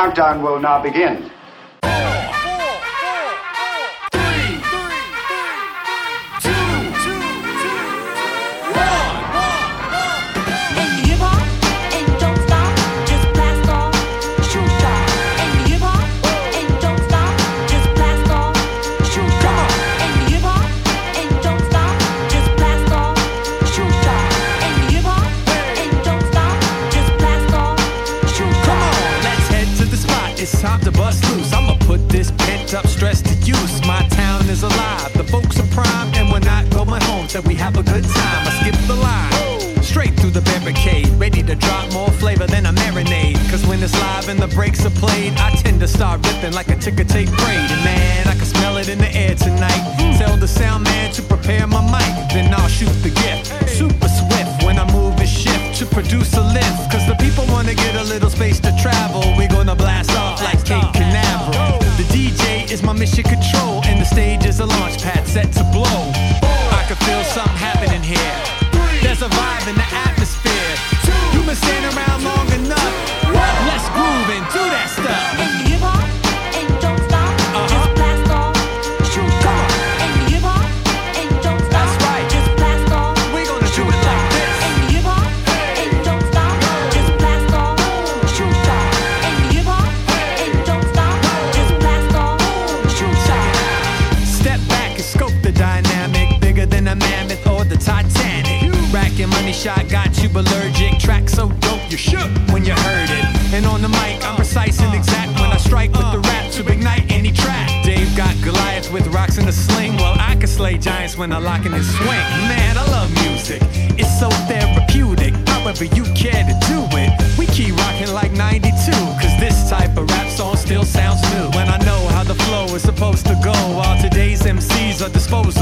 countdown will now begin. like a ticker tape still sounds new. When I know how the flow is supposed to go, while today's MCs are disposed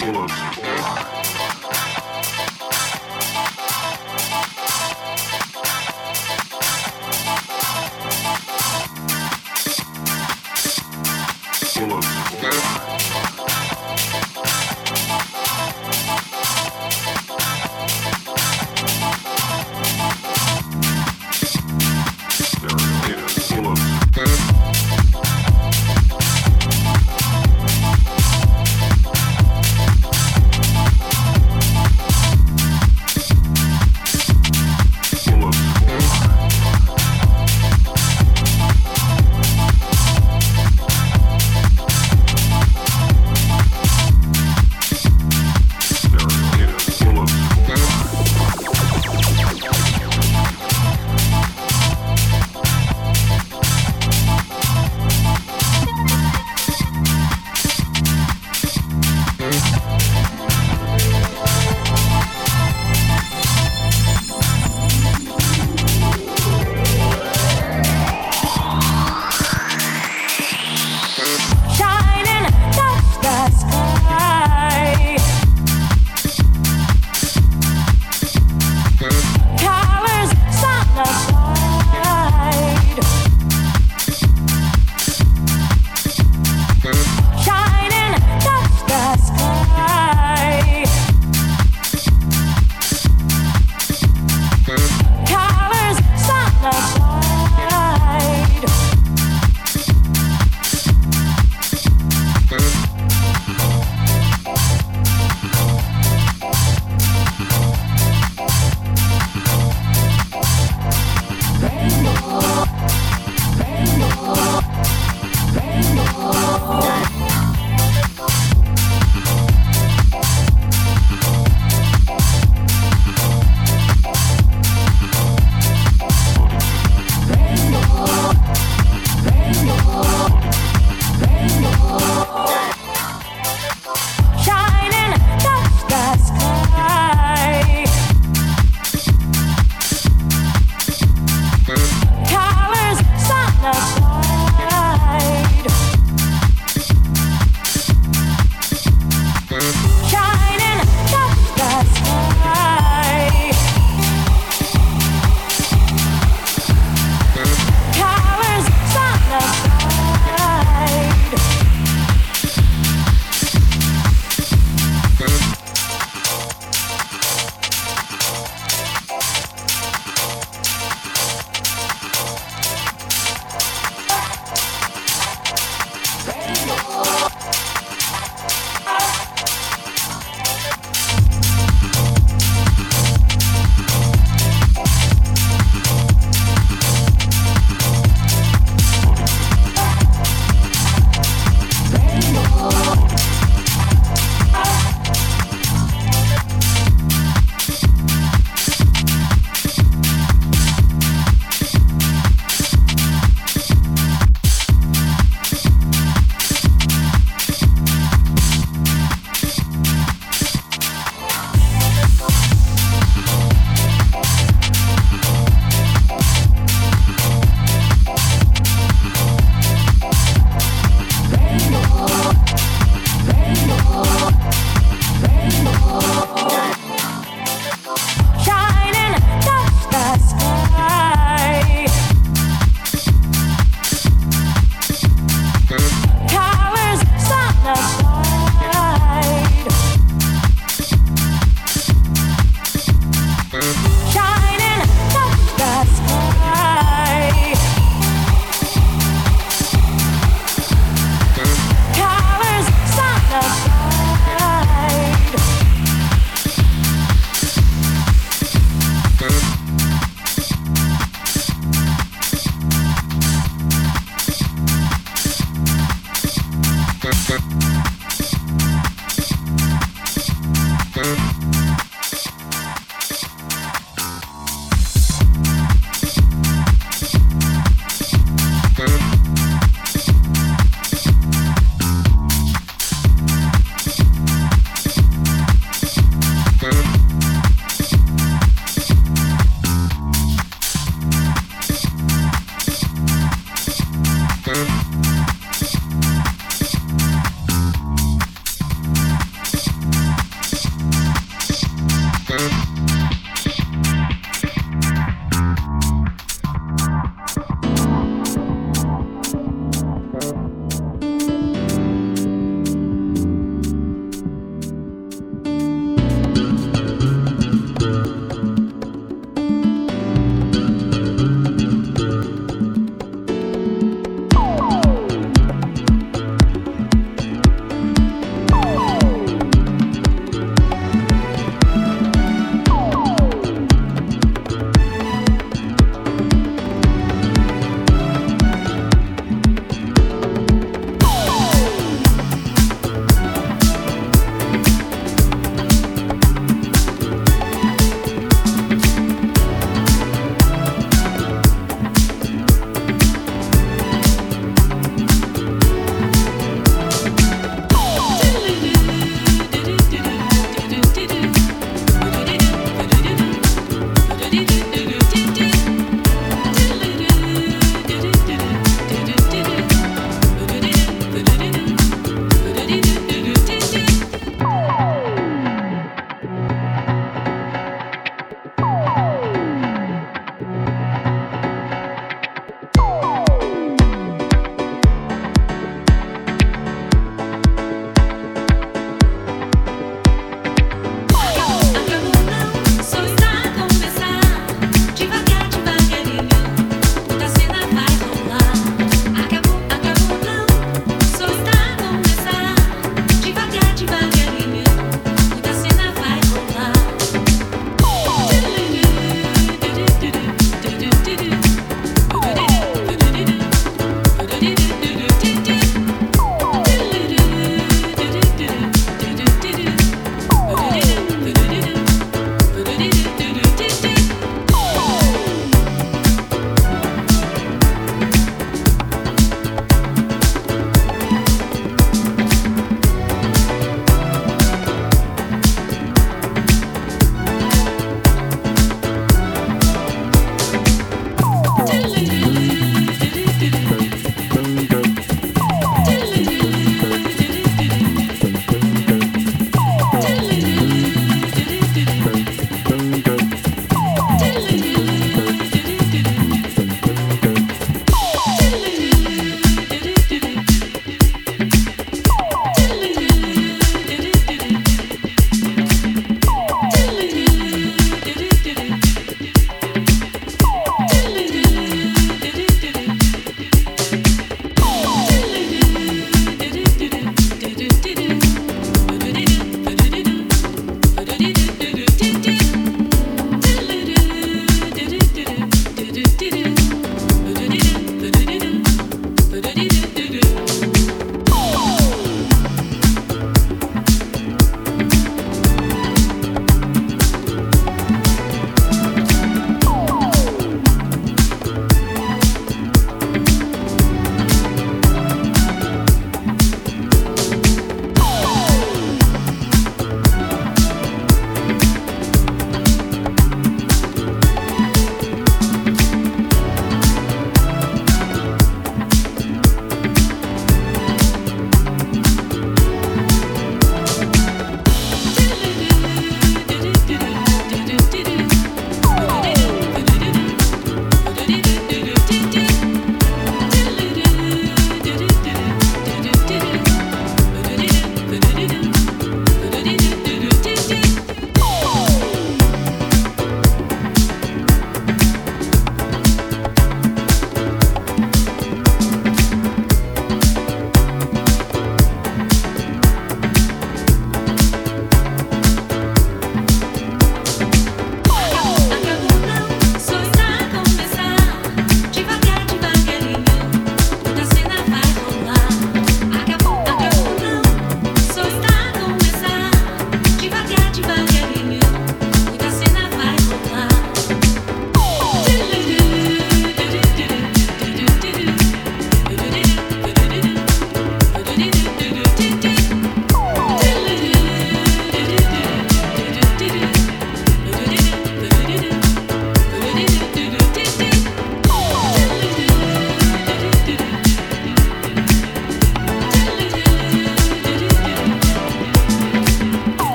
Сила.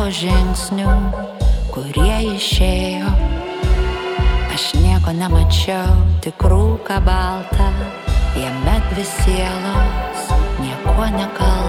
tavo žingsnių, kurie išėjo. Aš nieko nemačiau, tik rūką baltą, jame dvi sielos, nieko nekalba.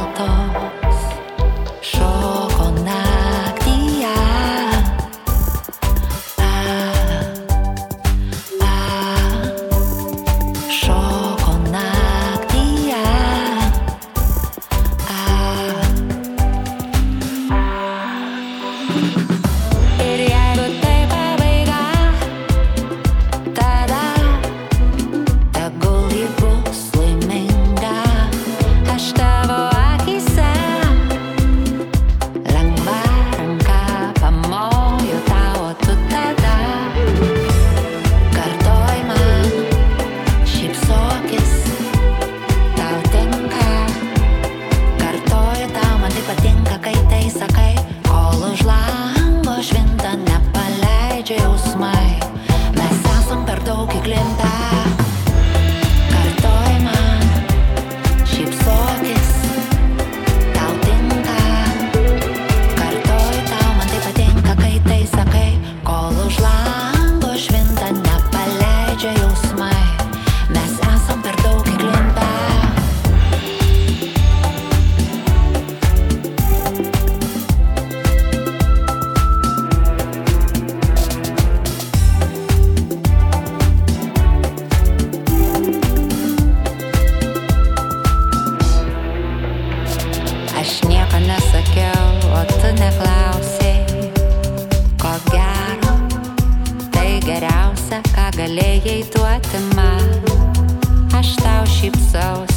tu neklausai, ko gero, tai geriausia, ką galėjai duoti man. Aš tau šypsausi.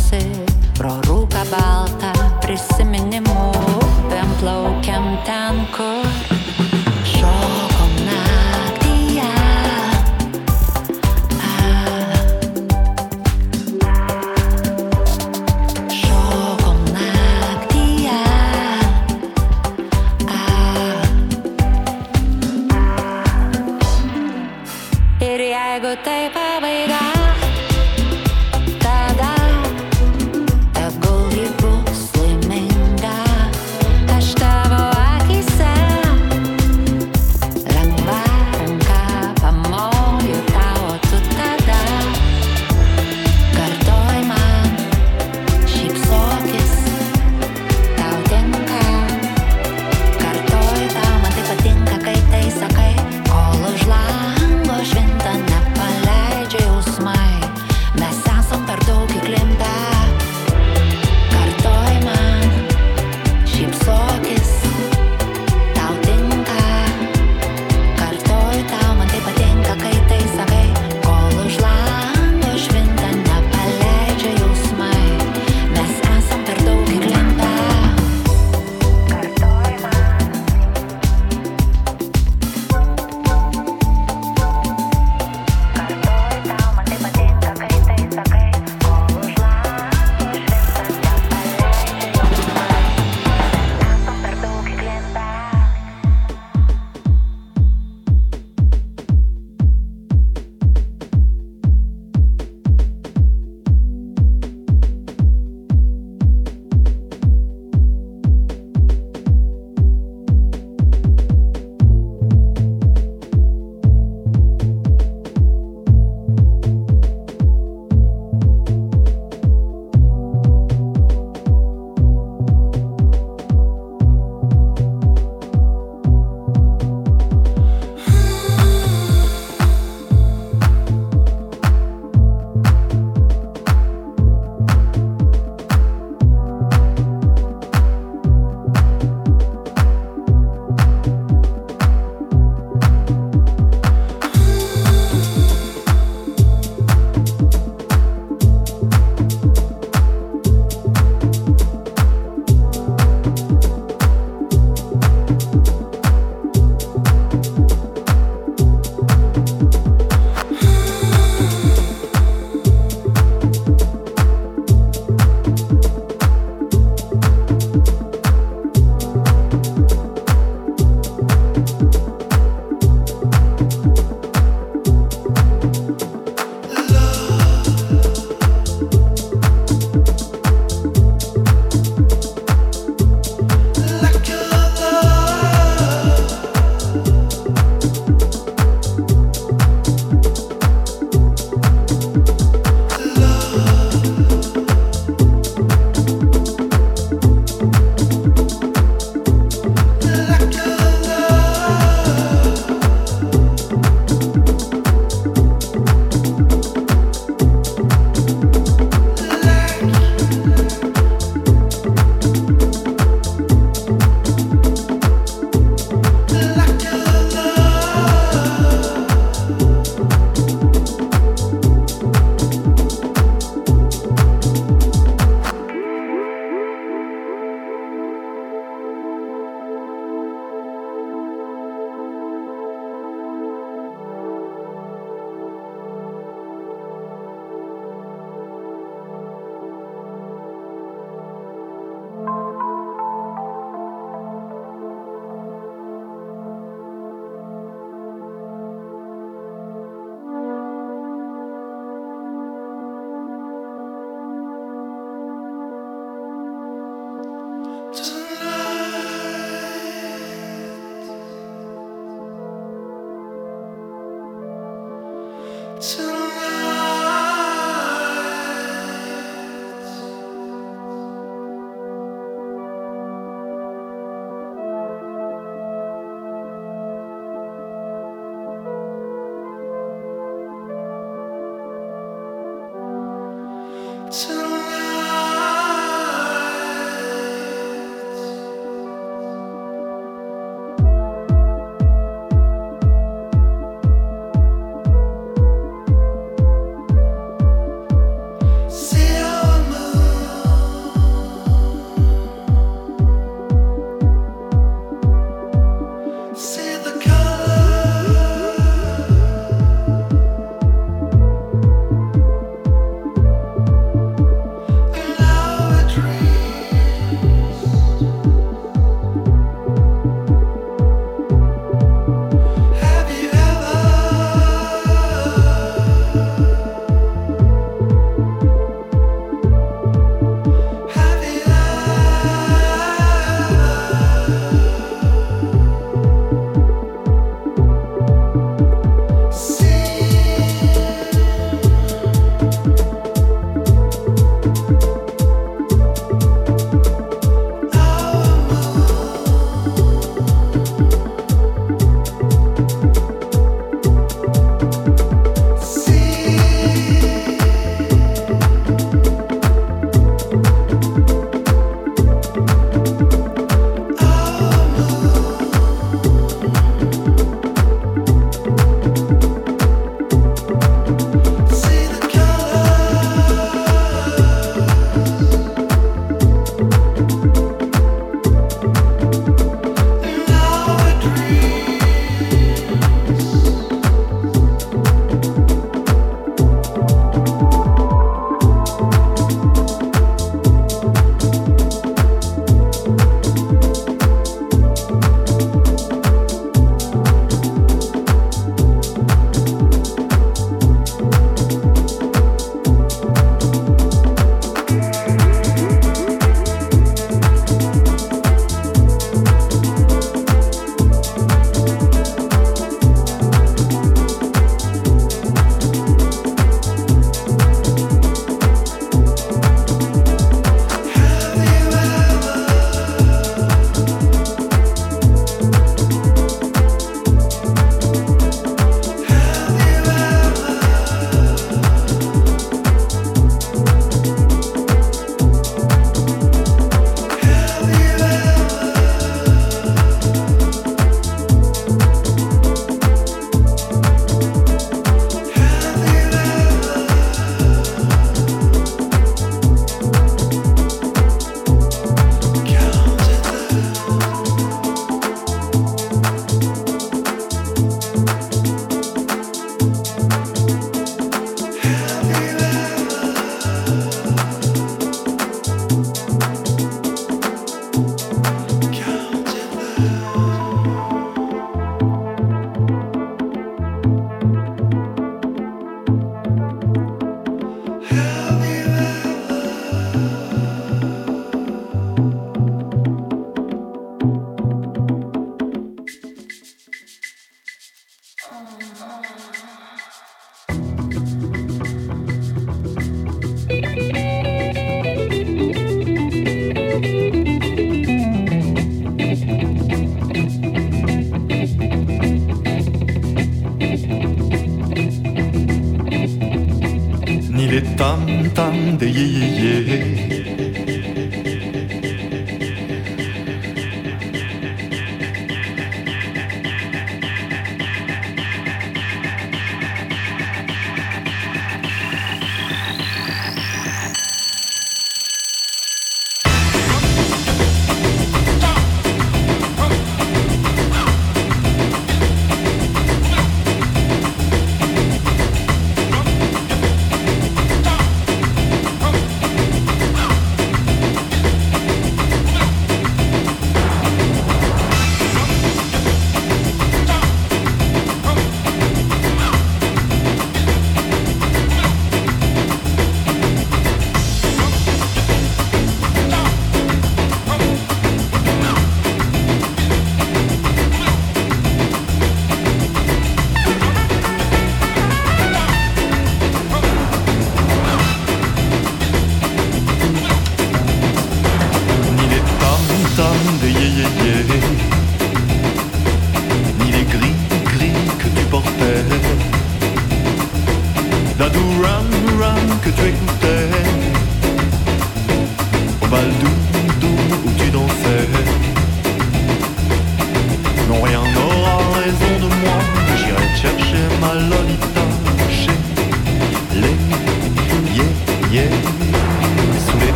的意义。